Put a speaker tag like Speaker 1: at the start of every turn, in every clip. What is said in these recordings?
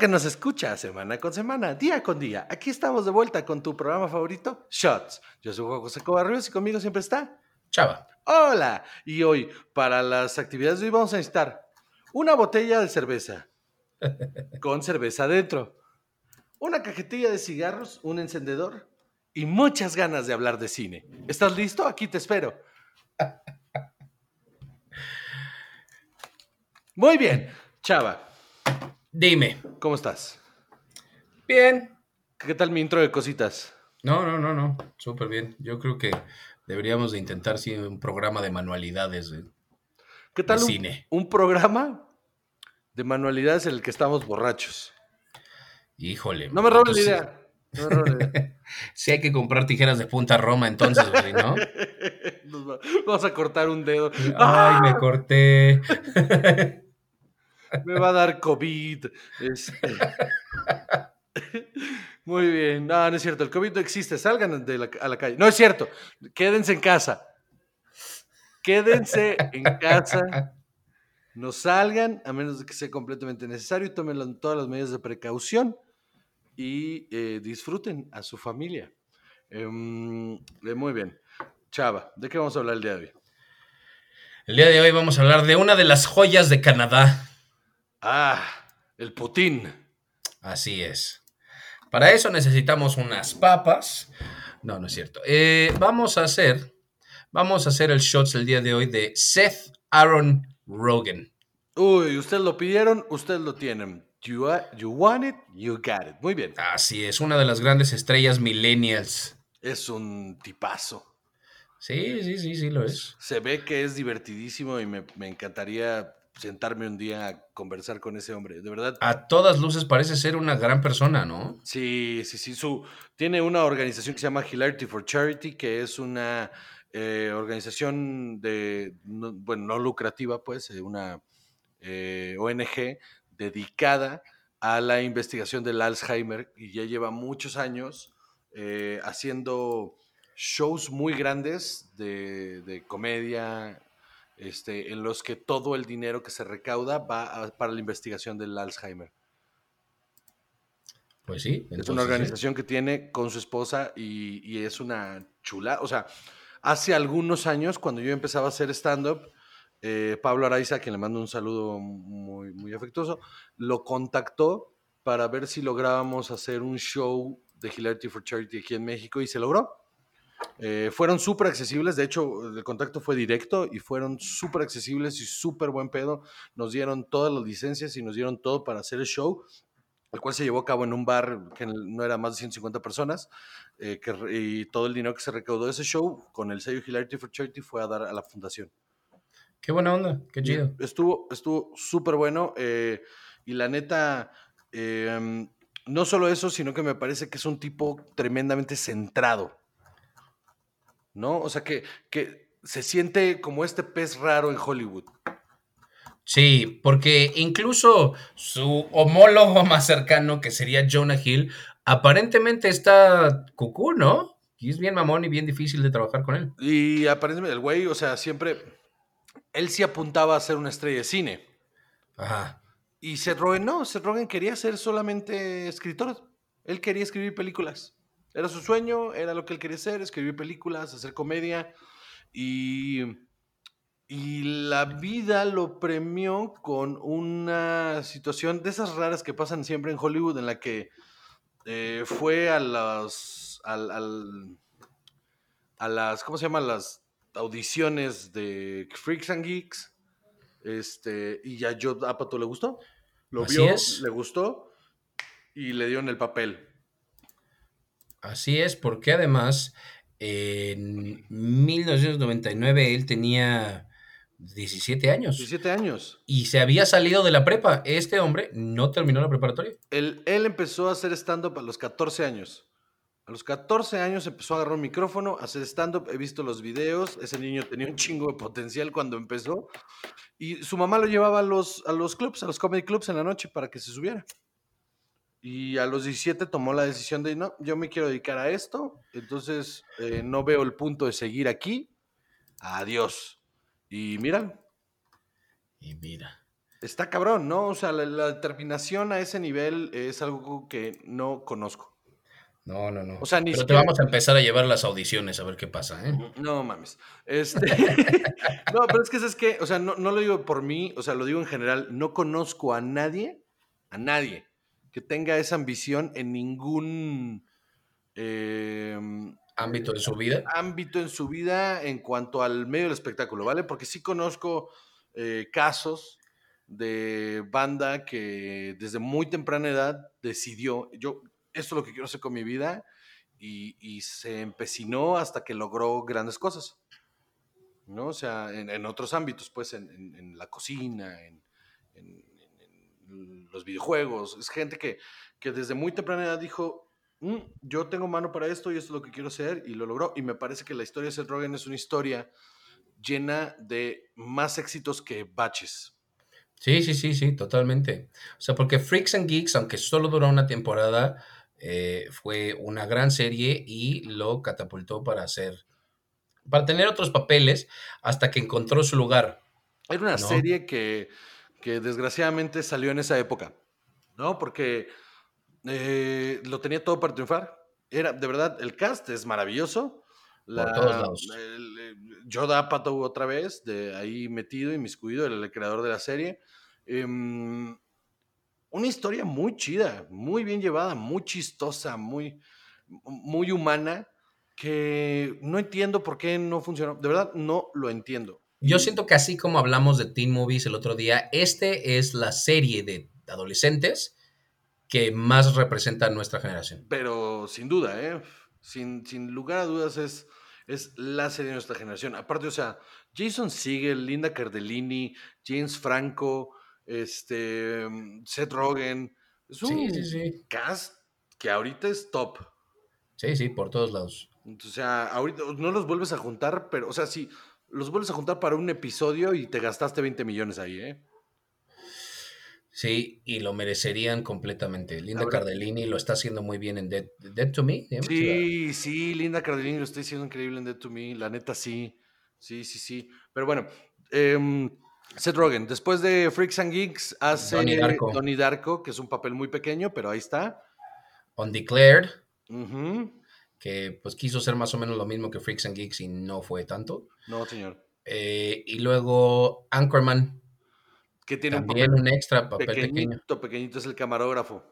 Speaker 1: Que nos escucha semana con semana, día con día, aquí estamos de vuelta con tu programa favorito, Shots. Yo soy Juan José Cobarrios y conmigo siempre está
Speaker 2: Chava.
Speaker 1: Hola. Y hoy, para las actividades de hoy, vamos a necesitar una botella de cerveza con cerveza adentro, una cajetilla de cigarros, un encendedor y muchas ganas de hablar de cine. ¿Estás listo? Aquí te espero. Muy bien, Chava,
Speaker 2: Dime.
Speaker 1: ¿cómo estás?
Speaker 2: Bien.
Speaker 1: ¿Qué tal mi intro de cositas?
Speaker 2: No, no, no, no. Súper bien. Yo creo que deberíamos de intentar sí, un programa de manualidades.
Speaker 1: ¿Qué tal
Speaker 2: De
Speaker 1: un,
Speaker 2: cine.
Speaker 1: un programa de manualidades en el que estamos borrachos?
Speaker 2: Híjole.
Speaker 1: No me robes la idea. No me robes la idea.
Speaker 2: Sí hay que comprar tijeras de punta Roma entonces, güey, ¿no?
Speaker 1: Nos va- Vamos a cortar un dedo.
Speaker 2: Ay, me corté.
Speaker 1: Me va a dar COVID. Este. Muy bien. No, no es cierto. El COVID no existe. Salgan de la- a la calle. No es cierto. Quédense en casa. Quédense en casa. No salgan a menos de que sea completamente necesario tomen todas las medidas de precaución y eh, disfruten a su familia. Em, eh, muy bien. Chava, ¿de qué vamos a hablar el día de hoy?
Speaker 2: El día de hoy vamos a hablar de una de las joyas de Canadá.
Speaker 1: Ah, el Putin.
Speaker 2: Así es. Para eso necesitamos unas papas. No, no es cierto. Eh, vamos a hacer, vamos a hacer el shots el día de hoy de Seth Aaron Rogan.
Speaker 1: Uy, ustedes lo pidieron, ustedes lo tienen. You, you want it, you got it. Muy bien.
Speaker 2: Así es, una de las grandes estrellas millennials.
Speaker 1: Es un tipazo.
Speaker 2: Sí, sí, sí, sí lo es.
Speaker 1: Se ve que es divertidísimo y me, me encantaría sentarme un día a conversar con ese hombre. De verdad.
Speaker 2: A todas luces parece ser una gran persona, ¿no?
Speaker 1: Sí, sí, sí. Su, tiene una organización que se llama Hilarity for Charity, que es una eh, organización de, no- bueno, no lucrativa, pues, eh, una eh, ONG dedicada a la investigación del Alzheimer y ya lleva muchos años eh, haciendo shows muy grandes de, de comedia, este, en los que todo el dinero que se recauda va a- para la investigación del Alzheimer.
Speaker 2: Pues sí.
Speaker 1: Es una
Speaker 2: sí.
Speaker 1: organización que tiene con su esposa y, y es una chula. O sea, hace algunos años, cuando yo empezaba a hacer stand-up, eh, Pablo Araiza, a quien le mando un saludo muy, muy afectuoso, lo contactó para ver si lográbamos hacer un show de Hilarity for Charity aquí en México y se logró. Eh, fueron súper accesibles, de hecho el contacto fue directo y fueron súper accesibles y súper buen pedo. Nos dieron todas las licencias y nos dieron todo para hacer el show el cual se llevó a cabo en un bar que no era más de 150 personas, eh, que, y todo el dinero que se recaudó de ese show con el sello Hilarity for Charity fue a dar a la fundación.
Speaker 2: Qué buena onda, qué chido.
Speaker 1: Estuvo estuvo súper bueno eh, y la neta, eh, no solo eso, sino que me parece que es un tipo tremendamente centrado, ¿no? O sea, que, que se siente como este pez raro en Hollywood.
Speaker 2: Sí, porque incluso su homólogo más cercano, que sería Jonah Hill, aparentemente está cucú, ¿no? Y es bien mamón y bien difícil de trabajar con él.
Speaker 1: Y aparentemente el güey, o sea, siempre, él sí apuntaba a ser una estrella de cine.
Speaker 2: Ajá.
Speaker 1: Y Seth Rogen no, Seth Rogen quería ser solamente escritor. Él quería escribir películas. Era su sueño, era lo que él quería hacer, escribir películas, hacer comedia. Y, y la vida lo premió con una situación de esas raras que pasan siempre en Hollywood, en la que eh, fue a las, al, al- a las, ¿cómo se llama? Las audiciones de Freaks and Geeks. Este, y ya Joe Apatow le gustó. Lo
Speaker 2: Así
Speaker 1: vio,
Speaker 2: es.
Speaker 1: le gustó y le dieron el papel.
Speaker 2: Así es, porque además en 1999 él tenía 17 años
Speaker 1: 17 años.
Speaker 2: y se había salido de la prepa. Este hombre no terminó la preparatoria.
Speaker 1: Él, él empezó a hacer stand-up a los 14 años. A los 14 años empezó a agarrar un micrófono, a hacer stand-up. He visto los videos. Ese niño tenía un chingo de potencial cuando empezó. Y su mamá lo llevaba a los, a los clubs, a los comedy clubs en la noche para que se subiera. Y a los 17 tomó la decisión de, no, yo me quiero dedicar a esto. Entonces eh, no veo el punto de seguir aquí. Adiós. Y mira,
Speaker 2: Y mira.
Speaker 1: está cabrón, ¿no? O sea, la, la determinación a ese nivel es algo que no conozco.
Speaker 2: No, no, no.
Speaker 1: O sea, ni
Speaker 2: Pero te
Speaker 1: siquiera-
Speaker 2: vamos a empezar a llevar las audiciones a ver qué pasa, ¿eh?
Speaker 1: No mames. Este... no, pero es que es que, o sea, no, no lo digo por mí, o sea, lo digo en general. No conozco a nadie, a nadie, que tenga esa ambición en ningún eh,
Speaker 2: Ámbito de su vida.
Speaker 1: ámbito en su vida en cuanto al medio del espectáculo, ¿vale? Porque sí conozco eh, casos de banda que desde muy temprana edad decidió, yo, esto es lo que quiero hacer con mi vida, y, y se empecinó hasta que logró grandes cosas, ¿no? O sea, en, en otros ámbitos, pues, en, en- en la cocina, en, en- en los videojuegos, es gente que, que desde muy temprana edad dijo, "Mm, yo tengo mano para esto y esto es lo que quiero hacer, y lo logró, y me parece que la historia de Seth Rogen es una historia llena de más éxitos que baches.
Speaker 2: Sí, sí, sí, sí, totalmente. O sea, porque Freaks and Geeks, aunque solo duró una temporada, eh, fue una gran serie y lo catapultó para hacer, para tener otros papeles hasta que encontró su lugar.
Speaker 1: Era una
Speaker 2: ¿No?
Speaker 1: serie que, que desgraciadamente salió en esa época, ¿no? Porque eh, lo tenía todo para triunfar. Era, de verdad, el cast es maravilloso. La,
Speaker 2: todos lados.
Speaker 1: el- el- Joe Apatow otra vez, de ahí metido, inmiscuido, el, el creador de la serie. Em, una historia muy chida, muy bien llevada, muy chistosa, muy, muy humana, que no entiendo por qué no funcionó. De verdad, no lo entiendo.
Speaker 2: Yo siento que así como hablamos de teen movies el otro día, este es la serie de adolescentes que más representa a nuestra generación.
Speaker 1: Pero sin duda, ¿eh? Sin, sin lugar a dudas es, es la serie de nuestra generación. Aparte, o sea, Jason Segel, Linda Cardellini, James Franco, este, Seth Rogen. Es un
Speaker 2: Sí, sí, sí.
Speaker 1: cast que ahorita es top.
Speaker 2: Sí, sí, por todos lados.
Speaker 1: O sea, ahorita no los vuelves a juntar, pero, o sea, sí, los vuelves a juntar para un episodio y te gastaste 20 millones ahí, ¿eh?
Speaker 2: Sí, y lo merecerían completamente. Linda Cardellini lo está haciendo muy bien en Dead, Dead to Me.
Speaker 1: Sí, sí, Linda Cardellini lo está diciendo increíble en Dead to Me, la neta sí, sí, sí, sí. Pero bueno, em, Seth Rogen, después de Freaks and Geeks, hace
Speaker 2: Donnie Darko.
Speaker 1: Donnie Darko, que es un papel muy pequeño, pero ahí está.
Speaker 2: Undeclared,
Speaker 1: Ujú.
Speaker 2: Que pues quiso ser más o menos lo mismo que Freaks and Geeks y no fue tanto.
Speaker 1: No, señor.
Speaker 2: Eh, y luego Anchorman,
Speaker 1: Que tiene
Speaker 2: también
Speaker 1: un
Speaker 2: un extra papel pequeño.
Speaker 1: pequeñito, pequeñito, es el camarógrafo.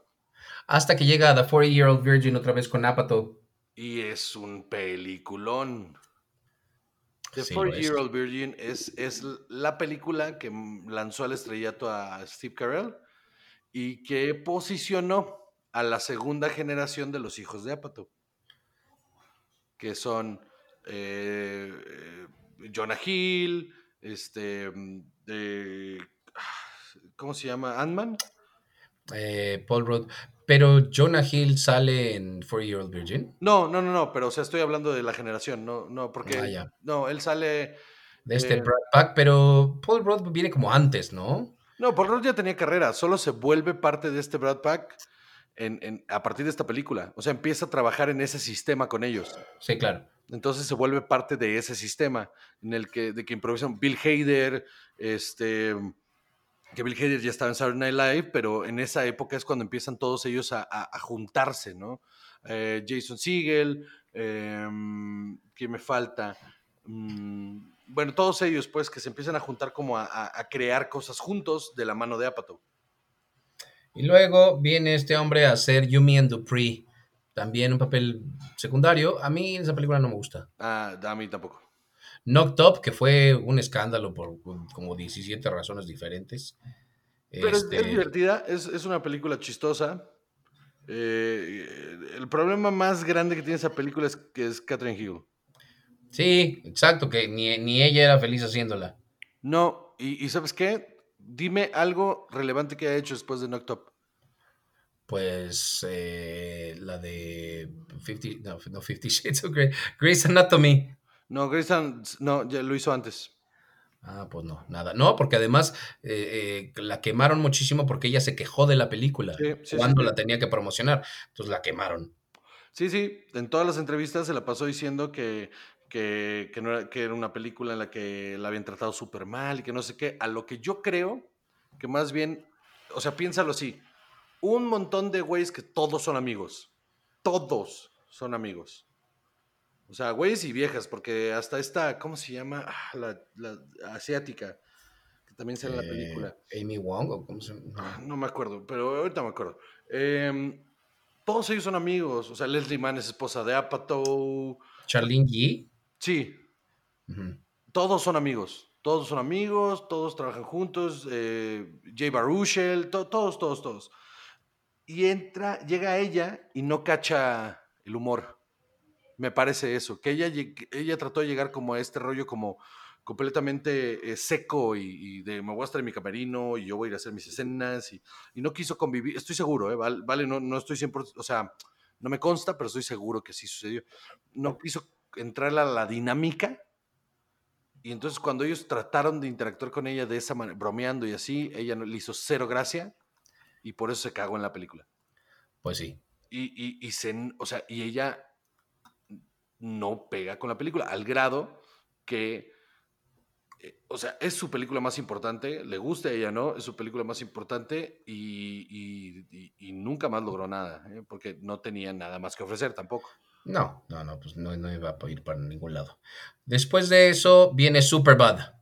Speaker 2: Hasta que llega The 40 Year Old Virgin otra vez con Apatow.
Speaker 1: Y es un peliculón. The
Speaker 2: Sí,
Speaker 1: Four
Speaker 2: lo es.
Speaker 1: Year Old Virgin es, es la película que lanzó al estrellato a Steve Carell y que posicionó a la segunda generación de los hijos de Apatow, que son eh, eh, Jonah Hill, este, ah, ¿cómo se llama? Ant-Man.
Speaker 2: eh, Paul Rudd. Pero Jonah Hill sale en 40 Year Old Virgin.
Speaker 1: No, no, no, no, pero o sea, estoy hablando de la generación, no, no, porque
Speaker 2: Ah, ya.
Speaker 1: no, él sale
Speaker 2: De este
Speaker 1: Eh.
Speaker 2: Brad Pack, pero Paul Rudd viene como antes, ¿no?
Speaker 1: No, Paul Rudd ya tenía carrera, solo se vuelve parte de este Brad Pack en- en- a partir de esta película. O sea, empieza a trabajar en ese sistema con ellos.
Speaker 2: Sí, claro.
Speaker 1: Entonces se vuelve parte de ese sistema en el que, de que improvisan Bill Hader, este, que Bill Hader ya estaba en Saturday Night Live, pero en esa época es cuando empiezan todos ellos a, a- a juntarse, ¿no? Eh, Jason Segel, em, ¿quién me falta? Mm, bueno, todos ellos, pues, que se empiezan a juntar como a- a crear cosas juntos de la mano de Apatow.
Speaker 2: Y luego viene este hombre a hacer Yumi and Dupree. También un papel secundario. A mí esa película no me gusta.
Speaker 1: Ah, a mí tampoco.
Speaker 2: Knocked Up, que fue un escándalo por como 17 razones diferentes.
Speaker 1: Pero es-
Speaker 2: Este,
Speaker 1: es divertida, es, es una película chistosa. Eh, el problema más grande que tiene esa película es que es Catherine Hill.
Speaker 2: sí, exacto, que ni, ni ella era feliz haciéndola.
Speaker 1: No, y, y ¿sabes qué? Dime algo relevante que haya hecho después de Knocked Up.
Speaker 2: Pues eh, la de 50, no, no 50 Shades of Grey, Grey's Anatomy.
Speaker 1: No, Grey's An- no, ya lo hizo antes.
Speaker 2: Ah, pues no, nada. No, porque además eh, eh, la quemaron muchísimo porque ella se quejó de la película
Speaker 1: Sí, sí,
Speaker 2: cuando
Speaker 1: sí,
Speaker 2: la tenía que promocionar. Entonces la quemaron.
Speaker 1: Sí, sí, en todas las entrevistas se la pasó diciendo que, que, que no era, que era una película en la que la habían tratado súper mal y que no sé qué. A lo que yo creo que más bien, o sea, piénsalo así, un montón de güeyes que todos son amigos, todos son amigos. O sea, güeyes y viejas, porque hasta esta, ¿cómo se llama? Ah, la, la asiática, que también sale en la película.
Speaker 2: Eh, Amy Wong o cómo se llama.
Speaker 1: No me acuerdo, pero ahorita me acuerdo. Em, todos ellos son amigos. O sea, Leslie Mann es esposa de Apatow.
Speaker 2: Charlene Yi.
Speaker 1: Sí. Todos son amigos. Todos son amigos, todos trabajan juntos. Eh, Jay Baruchel, todos, todos, todos. Y entra, llega ella y no cacha el humor me parece eso, que ella, ella trató de llegar como a este rollo como completamente eh, seco y, de me voy a estar en mi camerino y yo voy a ir a hacer mis escenas y, no quiso convivir, estoy seguro, ¿eh? vale, no, no estoy 100%, o sea, no me consta, pero estoy seguro que sí sucedió. No quiso entrar a la dinámica y entonces cuando ellos trataron de interactuar con ella de esa manera, bromeando y así, ella le hizo cero gracia y por eso se cagó en la película.
Speaker 2: Pues sí.
Speaker 1: Y, y, y se, o sea, y ella no pega con la película, al grado que, eh, o sea, es su película más importante, le gusta a ella, ¿no? Es su película más importante y, nunca más logró nada, ¿eh? porque no tenía nada más que ofrecer tampoco.
Speaker 2: No, no, no, pues no, no iba a ir para ningún lado. Después de eso viene Superbad.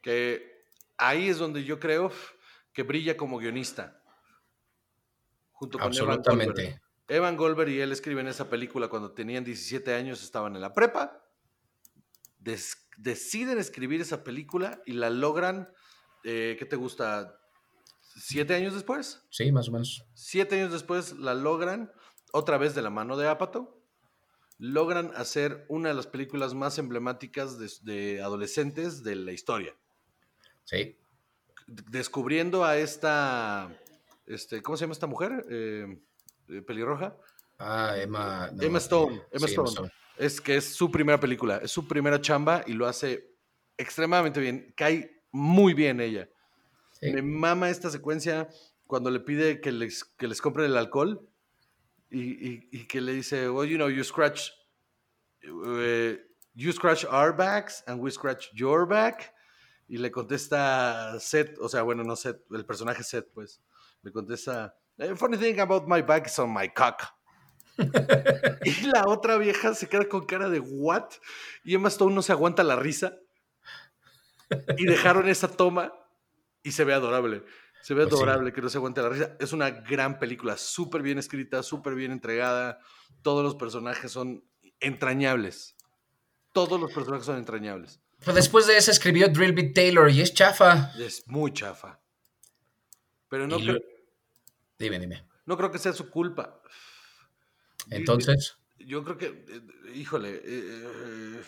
Speaker 1: Que ahí es donde yo creo que brilla como guionista.
Speaker 2: Junto con Absolutamente.
Speaker 1: Evan Goldberg y él escriben esa película cuando tenían 17 años, estaban en la prepa. deciden escribir esa película y la logran, eh, ¿qué te gusta? ¿Siete años después?
Speaker 2: Sí, más o menos.
Speaker 1: Siete años después la logran, otra vez de la mano de Apato, logran hacer una de las películas más emblemáticas de, adolescentes de la historia.
Speaker 2: Sí.
Speaker 1: Descubriendo a esta, este, ¿cómo se llama esta mujer? Eh, eh, pelirroja.
Speaker 2: Ah, Emma.
Speaker 1: Emma Stone. Emma, Stone. Es que es su primera película, es su primera chamba y lo hace extremadamente bien. Cae muy bien ella. Me mama esta secuencia cuando le pide que les, que les compren el alcohol y, que le dice, well, you know, you scratch, eh, you scratch our backs and we scratch your back. Y le contesta Seth, o sea, bueno, no Seth, el personaje Seth, pues, le contesta, The funny thing about my back is on my cock. y la otra vieja se queda con cara de what? Y Emma Stone no se aguanta la risa. Y dejaron esa toma y se ve adorable. Se ve pues adorable que no se aguante la risa. Es una gran película, súper bien escrita, súper bien entregada. Todos los personajes son entrañables. Todos los personajes son entrañables.
Speaker 2: Pero después de eso escribió Drill Beat Taylor y es chafa.
Speaker 1: Es muy chafa. Pero no creo
Speaker 2: Dime, dime.
Speaker 1: No creo que sea su culpa.
Speaker 2: Entonces.
Speaker 1: Yo creo que, eh, híjole, eh,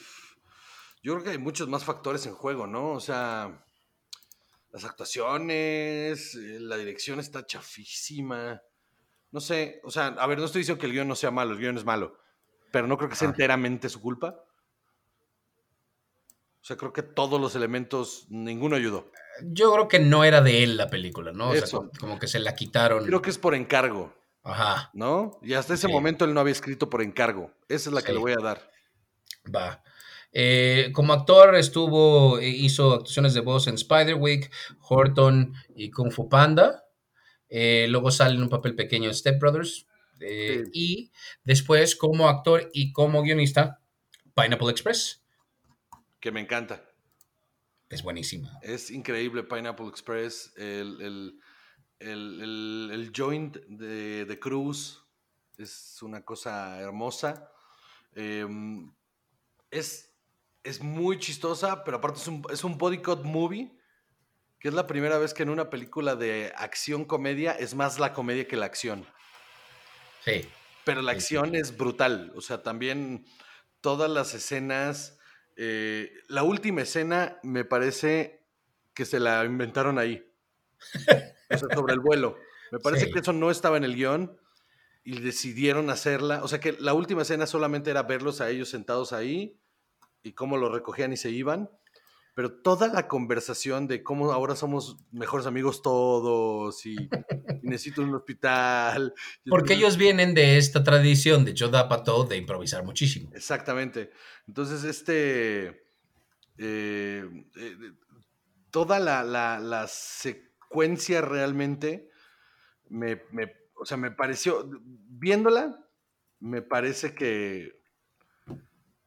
Speaker 1: yo creo que hay muchos más factores en juego, ¿no? O sea, las actuaciones, eh, la dirección está chafísima. No sé, o sea, a ver, no estoy diciendo que el guion no sea malo, el guion es malo, pero no creo que sea enteramente su culpa. O sea, creo que todos los elementos, ninguno ayudó.
Speaker 2: Yo creo que no era de él la película, ¿no? O sea, como, que se la quitaron.
Speaker 1: Creo que es por encargo.
Speaker 2: Ajá.
Speaker 1: ¿No? Y hasta ese momento él no había escrito por encargo. Esa es la que le voy a dar.
Speaker 2: Va. Eh, como actor estuvo, eh, hizo actuaciones de voz en Spiderwick, Horton y Kung Fu Panda. Eh, luego sale en un papel pequeño en Step Brothers. Y después, como actor y como guionista, Pineapple Express.
Speaker 1: Que me encanta.
Speaker 2: Es buenísima.
Speaker 1: Es increíble Pineapple Express, el, joint de, de, Cruz es una cosa hermosa. Em, es, es muy chistosa, pero aparte es un, es un body cut movie, que es la primera vez que en una película de acción comedia es más la comedia que la acción.
Speaker 2: Sí.
Speaker 1: Pero la acción es brutal, o sea, también todas las escenas eh, la última escena me parece que se la inventaron ahí. sobre el vuelo. Me parece que eso no estaba en el guion y decidieron hacerla. O sea que la última escena solamente era verlos a ellos sentados ahí y cómo lo recogían y se iban pero toda la conversación de cómo ahora somos mejores amigos todos y, necesito un hospital.
Speaker 2: Porque ellos vienen de esta tradición de Joe Dapato de improvisar muchísimo.
Speaker 1: Exactamente. Entonces, este. Eh, eh, toda la, secuencia realmente me, me, o sea, me pareció, viéndola, me parece que,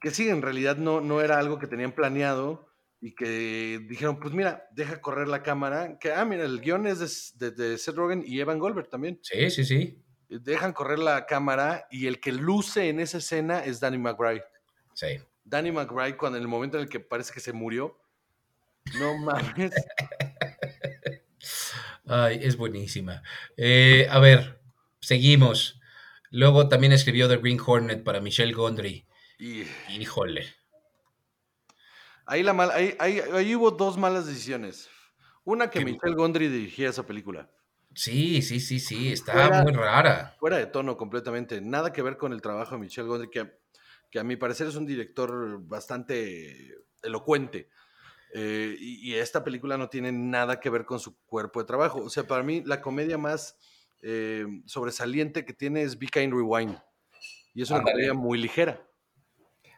Speaker 1: que sí, en realidad no, no era algo que tenían planeado y que dijeron, pues mira, deja correr la cámara, que, ah, mira, el guion es de, de, Seth Rogen y Evan Goldberg también.
Speaker 2: Sí, sí, sí.
Speaker 1: Dejan correr la cámara y el que luce en esa escena es Danny McBride.
Speaker 2: Sí.
Speaker 1: Danny McBride, cuando en el momento en el que parece que se murió, no mames.
Speaker 2: Ay, es buenísima. Eh, a ver, seguimos. Luego también escribió The Green Hornet para Michelle Gondry.
Speaker 1: Y...
Speaker 2: Híjole.
Speaker 1: Ahí, la mal, ahí, ahí, hubo dos malas decisiones. Una que Michelle Gondry dirigía esa película.
Speaker 2: Sí, sí, sí, sí, está muy rara.
Speaker 1: Fuera de tono completamente. Nada que ver con el trabajo de Michelle Gondry, que, que a mi parecer es un director bastante elocuente. Eh, y, esta película no tiene nada que ver con su cuerpo de trabajo. O sea, para mí la comedia más eh, sobresaliente que tiene es Be Kind Rewind. Y es una comedia muy ligera.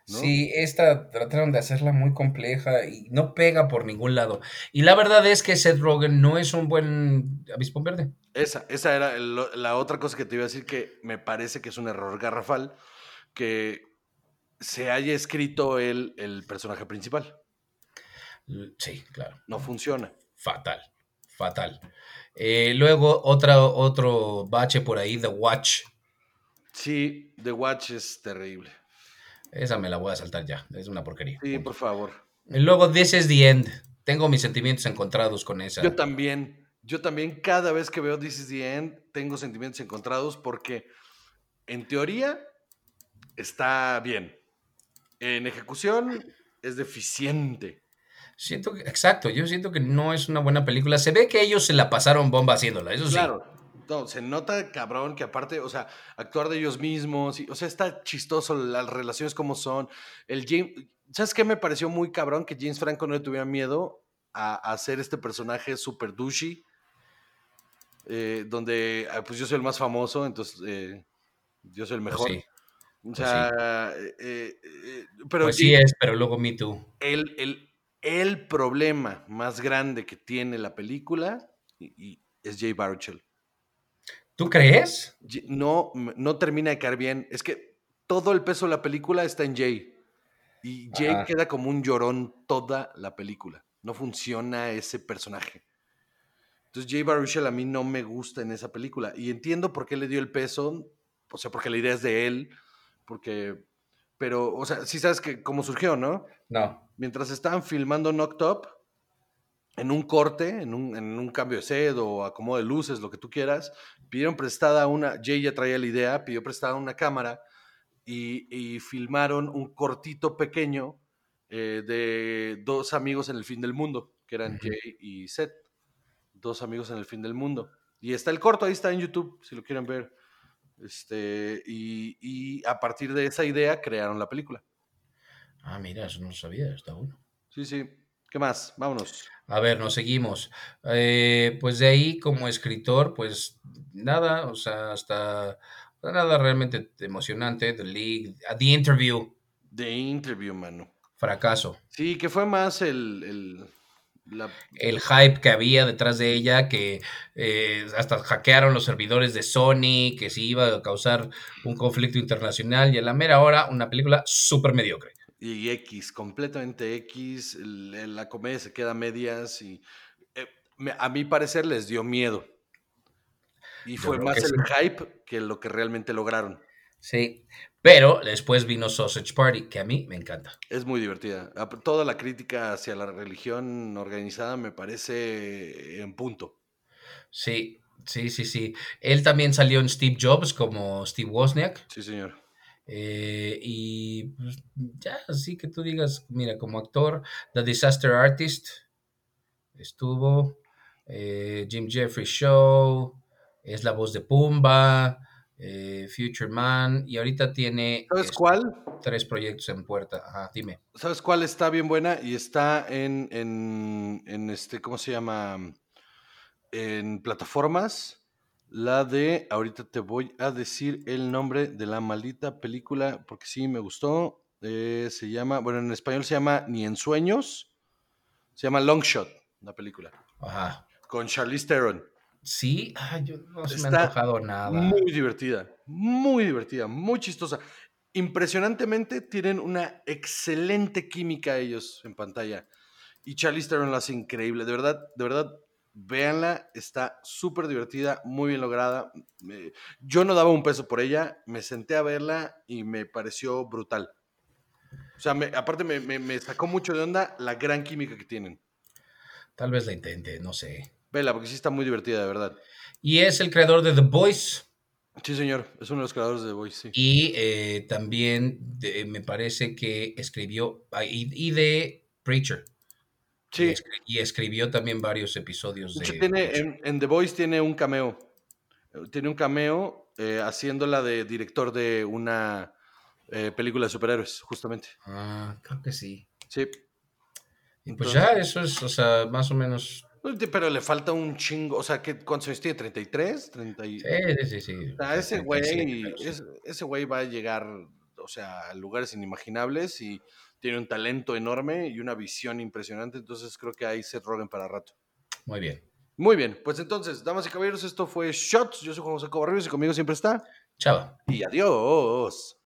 Speaker 2: Sí, esta trataron de hacerla muy compleja y no pega por ningún lado. Y la verdad es que Seth Rogen no es un buen avispón verde.
Speaker 1: Esa, esa era la otra cosa que te iba a decir que me parece que es un error garrafal que se haya escrito él el personaje principal.
Speaker 2: Sí, claro.
Speaker 1: No funciona.
Speaker 2: Fatal, fatal. Eh, luego otra, otro bache por ahí, The Watch.
Speaker 1: Sí, The Watch es terrible.
Speaker 2: Esa me la voy a saltar ya, es una porquería.
Speaker 1: Sí, por favor.
Speaker 2: Y luego This is the End. Tengo mis sentimientos encontrados con esa.
Speaker 1: Yo también. Yo también cada vez que veo This is the End tengo sentimientos encontrados porque en teoría está bien. En ejecución es deficiente.
Speaker 2: Siento que, exacto, yo siento que no es una buena película. Se ve que ellos se la pasaron bomba haciéndola, eso sí.
Speaker 1: Claro, no, se nota cabrón que aparte, o sea, actuar de ellos mismos, y, o sea, está chistoso las relaciones como son. El James, ¿sabes qué me pareció muy cabrón? Que James Franco no le tuviera miedo a, hacer este personaje super douchey, eh, donde ah, pues yo soy el más famoso, entonces eh, yo soy el pues mejor. O pues sea, eh,
Speaker 2: pero pues sí es, pero luego Me Too.
Speaker 1: El, el, el problema más grande que tiene la película y, es Jay Baruchel.
Speaker 2: ¿Tú crees?
Speaker 1: No, no termina de caer bien. Es que todo el peso de la película está en Jay. Y Jay queda como un llorón toda la película. No funciona ese personaje. Entonces Jay Baruchel a mí no me gusta en esa película. Y entiendo por qué le dio el peso. O sea, porque la idea es de él. Porque... Pero, o sea, sí sabes que cómo surgió, ¿no?
Speaker 2: No
Speaker 1: mientras estaban filmando Knocked Up, en un corte, en un, cambio de sed o acomodo de luces, lo que tú quieras, pidieron prestada una, Jay ya traía la idea, pidió prestada una cámara y, filmaron un cortito pequeño eh, de dos amigos en el fin del mundo, que eran Jay y Seth, dos amigos en el fin del mundo. Y está el corto, ahí está en YouTube, si lo quieren ver. Este, y, y a partir de esa idea crearon la película.
Speaker 2: Ah, mira, eso no lo sabía, está bueno.
Speaker 1: Sí, sí. ¿Qué más? Vámonos.
Speaker 2: A ver, nos seguimos. Eh, pues de ahí, como escritor, pues nada, o sea, hasta nada realmente emocionante. The League, The Interview.
Speaker 1: The Interview, mano.
Speaker 2: Fracaso.
Speaker 1: Sí, que fue más el,
Speaker 2: el, hype que había detrás de ella, que eh, hasta hackearon los servidores de Sony, que sí iba a causar un conflicto internacional y a la mera hora una película súper mediocre
Speaker 1: y X, completamente X, la comedia se queda a medias y eh, a mi parecer les dio miedo. Y fue más el hype que lo que realmente lograron.
Speaker 2: Sí, pero después vino Sausage Party, que a mí me encanta.
Speaker 1: Es muy divertida. Toda la crítica hacia la religión organizada me parece en punto.
Speaker 2: Sí, sí, sí, sí. Él también salió en Steve Jobs como Steve Wozniak.
Speaker 1: Sí, señor.
Speaker 2: Eh, y pues, ya, así que tú digas, mira, como actor, The Disaster Artist estuvo, eh, Jim Jeffrey Show, es la voz de Pumba, eh, Future Man, y ahorita tiene...
Speaker 1: ¿Sabes cuál?
Speaker 2: Tres proyectos en puerta. Ajá, dime.
Speaker 1: ¿Sabes cuál está bien buena? Y está en, en, en este, ¿cómo se llama? En plataformas la de, ahorita te voy a decir el nombre de la maldita película, porque sí me gustó. Eh, se llama, bueno, en español se llama Ni en Sueños. Se llama Long Shot, la película.
Speaker 2: Ajá.
Speaker 1: Con Charlize Theron.
Speaker 2: Sí, Ay, yo no se me ha antojado nada.
Speaker 1: Muy divertida, muy divertida, muy chistosa. Impresionantemente tienen una excelente química ellos en pantalla. Y Charlize Theron lo hace increíble. De verdad, de verdad, véanla. Está súper divertida, muy bien lograda. yo no daba un peso por ella. Me senté a verla y me pareció brutal. O sea, aparte me, me sacó mucho de onda la gran química que tienen.
Speaker 2: Tal vez la intente, no sé.
Speaker 1: Vela, porque sí está muy divertida, de verdad.
Speaker 2: Y es el creador de The Voice.
Speaker 1: Sí, señor, es uno de los creadores de The Voice, sí.
Speaker 2: Y eh, también me parece que escribió, ah, y, de Preacher. Sí. Y, escribió también varios episodios de...
Speaker 1: Tiene, en, The Voice tiene un cameo. Tiene un cameo eh, haciéndola de director de una eh, película de superhéroes, justamente.
Speaker 2: Ah, creo que sí.
Speaker 1: Sí.
Speaker 2: Y pues ya, eso es, o sea, más o menos
Speaker 1: pero le falta un chingo. O sea, ¿qué, ¿cuántos años tiene? ¿33? 30
Speaker 2: Sí, sí, sí.
Speaker 1: O sea, ese güey, ese güey va a llegar, o sea, a lugares inimaginables y tiene un talento enorme y una visión impresionante. Entonces creo que ahí se Rogen para rato.
Speaker 2: Muy bien.
Speaker 1: Muy bien. Pues entonces, damas y caballeros, esto fue Shots. Yo soy Juan José Cobarrios y conmigo siempre está.
Speaker 2: Chao.
Speaker 1: Y adiós.